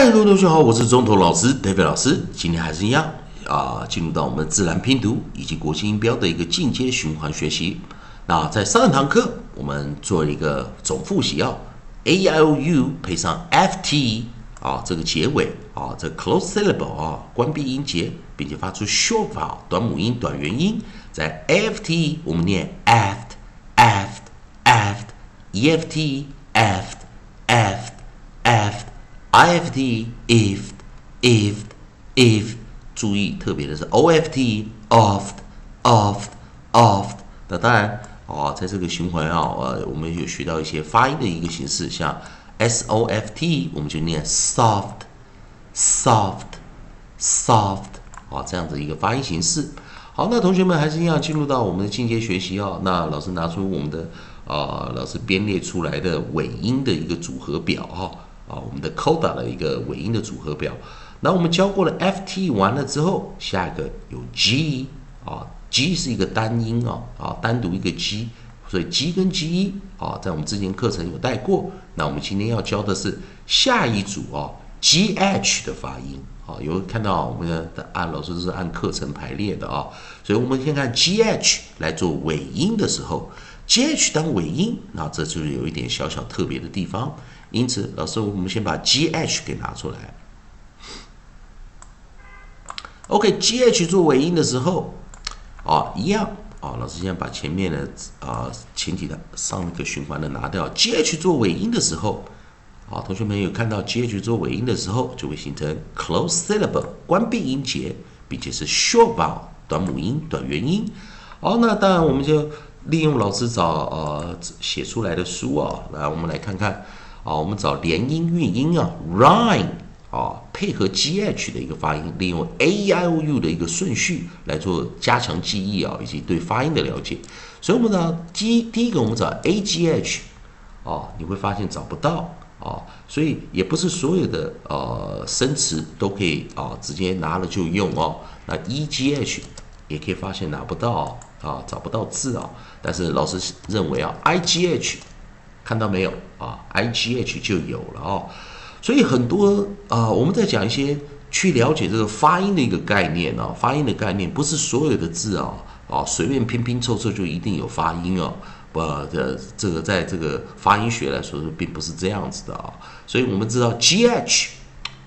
嗨，各位同学好，我是中头老师 David 老师。今天还是一样啊，进入到我们自然拼读以及国际音标的一个进阶循环学习。那在上一堂课，我们做一个总复习啊，a i o u 配上 f t 啊，这个结尾啊，这 close syllable 啊，关闭音节，并且发出 short 短母音、短元音。在 f t 我们念 aft aft aft e f t aft aft aft ift if if if 注意，特别的是 oft oft oft oft。那当然哦，在这个循环啊，呃，我们有学到一些发音的一个形式，像 soft，我们就念 soft soft soft 啊，这样子一个发音形式。好，那同学们还是一样进入到我们的进阶学习哦。那老师拿出我们的啊，老师编列出来的尾音的一个组合表哈啊，我们的 coda 的一个尾音的组合表。那我们教过了 ft 完了之后，下一个有 g 啊，g 是一个单音啊啊，单独一个 g，所以 g 跟 g 啊，在我们之前课程有带过。那我们今天要教的是下一组啊，gh 的发音。啊，有看到我们的按老师是按课程排列的啊，所以我们先看 G H 来做尾音的时候，G H 当尾音，那这就是有一点小小特别的地方。因此，老师我们先把 G H 给拿出来。OK，G H 做尾音的时候，啊，一样啊，老师先把前面的啊前提的上一个循环的拿掉，G H 做尾音的时候。好，同学们有看到 G H 做尾音的时候，就会形成 close syllable 关闭音节，并且是 short vowel 短母音、短元音。好，那当然我们就利用老师找呃写出来的书啊，来我们来看看啊，我们找连音韵音啊，rhyme 啊，配合 G H 的一个发音，利用 A I O U 的一个顺序来做加强记忆啊，以及对发音的了解。所以我们呢，第第一个我们找 A G H 啊，你会发现找不到。啊，所以也不是所有的呃生词都可以啊直接拿了就用哦。那 e g h 也可以发现拿不到啊，找不到字啊。但是老师认为啊，i g h 看到没有啊，i g h 就有了哦。所以很多啊，我们在讲一些去了解这个发音的一个概念啊，发音的概念不是所有的字啊啊随便拼拼凑凑就一定有发音哦。不，这这个在这个发音学来说，并不是这样子的啊。所以我们知道 G H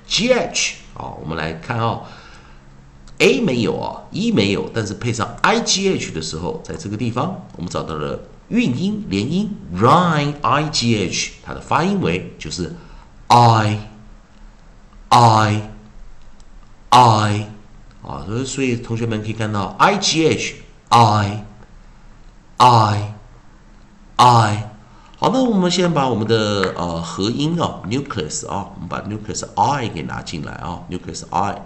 G H 啊，我们来看啊，A 没有啊，E 没有，但是配上 I G H 的时候，在这个地方我们找到了韵音连音 rhine I G H，它的发音为就是 I I I 啊，所以所以同学们可以看到 I G H I I。I，好，那我们先把我们的呃合音啊，nucleus 啊，我们把 nucleus I 给拿进来啊，nucleus I。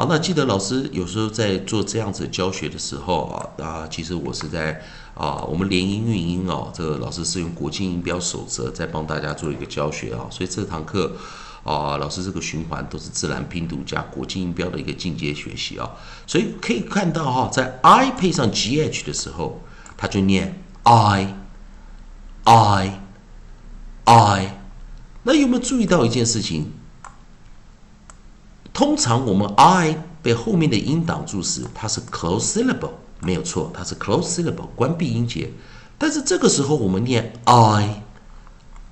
好，那记得老师有时候在做这样子教学的时候啊，啊，其实我是在啊，我们联音韵音哦，这个老师是用国际音标守则在帮大家做一个教学啊，所以这堂课啊，老师这个循环都是自然拼读加国际音标的一个进阶学习啊，所以可以看到哈，在 I 配上 GH 的时候，它就念。I, I, I，那有没有注意到一件事情？通常我们 I 被后面的音挡住时，它是 close syllable，没有错，它是 close syllable，关闭音节。但是这个时候我们念 I,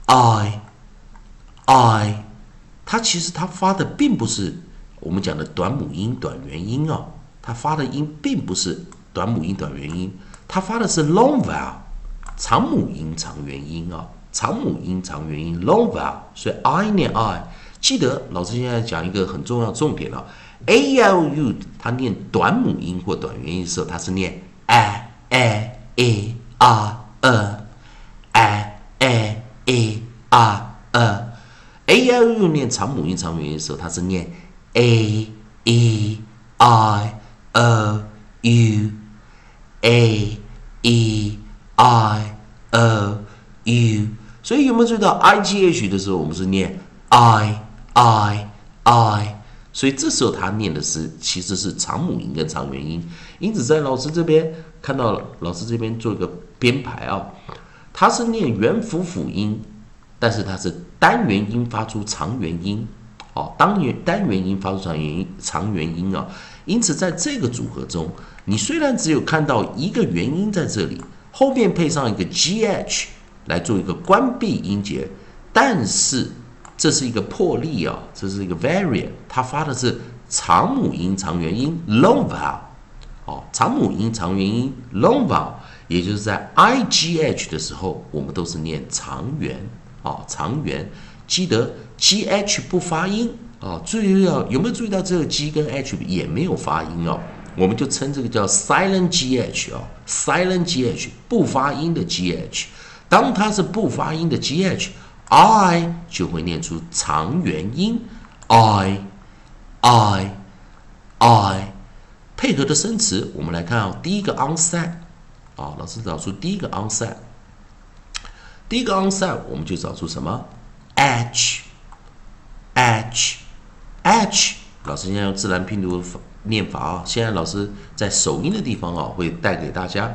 I, I，它其实它发的并不是我们讲的短母音、短元音啊，它发的音并不是短母音、短元音。它发的是 long vowel，长母音长元音啊，长母音长元音 long vowel，所以 I 念 I，记得老师现在讲一个很重要重点了，A L U 它念短母音或短元音的时候，它是念 a a a r a a a a r a，A L U 念长母音长元音的时候，它是念 a e i o u。a e i o u，所以有没有注意到 i g h 的时候，我们是念 i i i，所以这时候他念的是其实是长母音跟长元音。因此在老师这边看到，老师这边做一个编排啊，他是念元辅辅音但是它是单元音发出长元音，哦，单元单元音发出长元音长元音啊。因此，在这个组合中，你虽然只有看到一个元音在这里，后面配上一个 gh 来做一个关闭音节，但是这是一个破例啊，这是一个 variant，它发的是长母音长元音 long vowel，哦，长母音长元音 long vowel，也就是在 i g h 的时候，我们都是念长元，哦，长元，记得 g h 不发音。啊，注意到有没有注意到这个 G 跟 H 也没有发音哦？我们就称这个叫 silent GH 啊，silent GH 不发音的 GH。当它是不发音的 g h I 就会念出长元音 I I I。配合的生词，我们来看啊，第一个 onset 啊，老师找出第一个 onset，第一个 onset 我们就找出什么 H H。h，老师现在用自然拼读念法啊。现在老师在首音的地方啊，会带给大家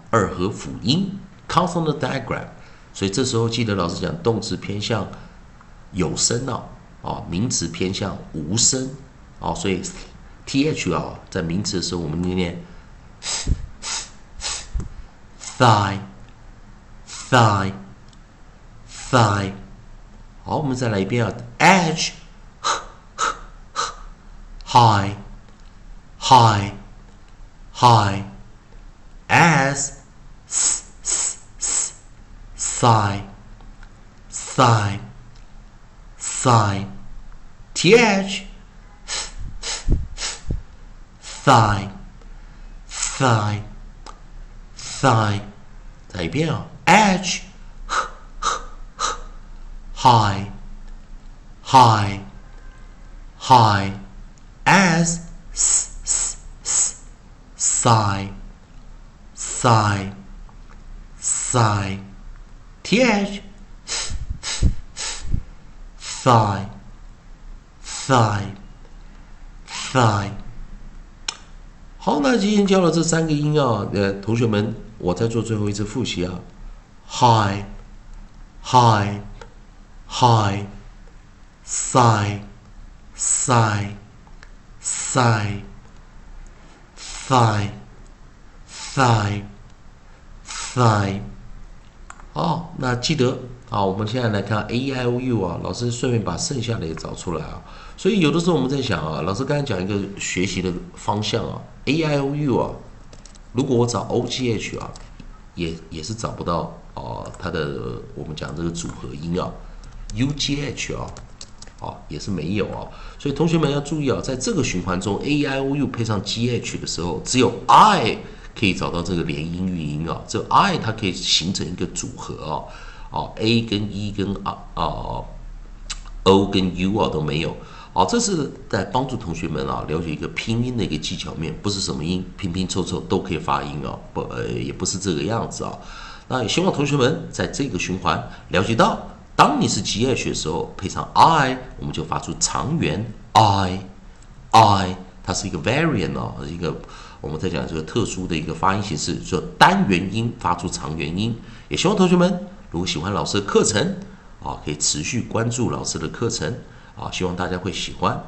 二合辅音 （consonant diagram） 所以这时候记得老师讲动词偏向有声哦，啊，名词偏向无声哦，所以 th 啊，在名词的时候我们念念 thigh，thigh，thigh，好，我们再来一遍啊，edge，high，high，high，as sigh, sigh, sigh, th, thigh, thigh, thigh，再一遍啊，edge, high, high, high as s, s, s, sigh, sigh, sigh, Th, thigh, thigh, thigh。好，那今天教了这三个音啊，呃，同学们，我再做最后一次复习啊，high, high, high, sigh, sigh。thigh, thigh, thigh, thigh。哦，那记得啊，我们现在来看 a i o u 啊，老师顺便把剩下的也找出来啊。所以有的时候我们在想啊，老师刚才讲一个学习的方向啊，a i o u 啊，如果我找 o g h 啊，也也是找不到啊，它的我们讲这个组合音啊，u g h 啊。啊，也是没有啊，所以同学们要注意啊，在这个循环中，a i o u 配上 g h 的时候，只有 i 可以找到这个连音韵音啊，这 i 它可以形成一个组合啊，啊 a 跟 e 跟啊啊 o 跟 u 啊都没有，啊，这是在帮助同学们啊了解一个拼音的一个技巧面，不是什么音拼拼凑凑都可以发音啊，不呃也不是这个样子啊，那也希望同学们在这个循环了解到。当你是 G H 的时候，配上 I，我们就发出长元 I，I，它是一个 variant 哦，一个我们在讲这个特殊的一个发音形式，说单元音发出长元音。也希望同学们如果喜欢老师的课程啊，可以持续关注老师的课程啊，希望大家会喜欢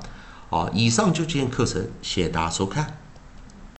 啊。以上就这件课程，谢谢大家收看。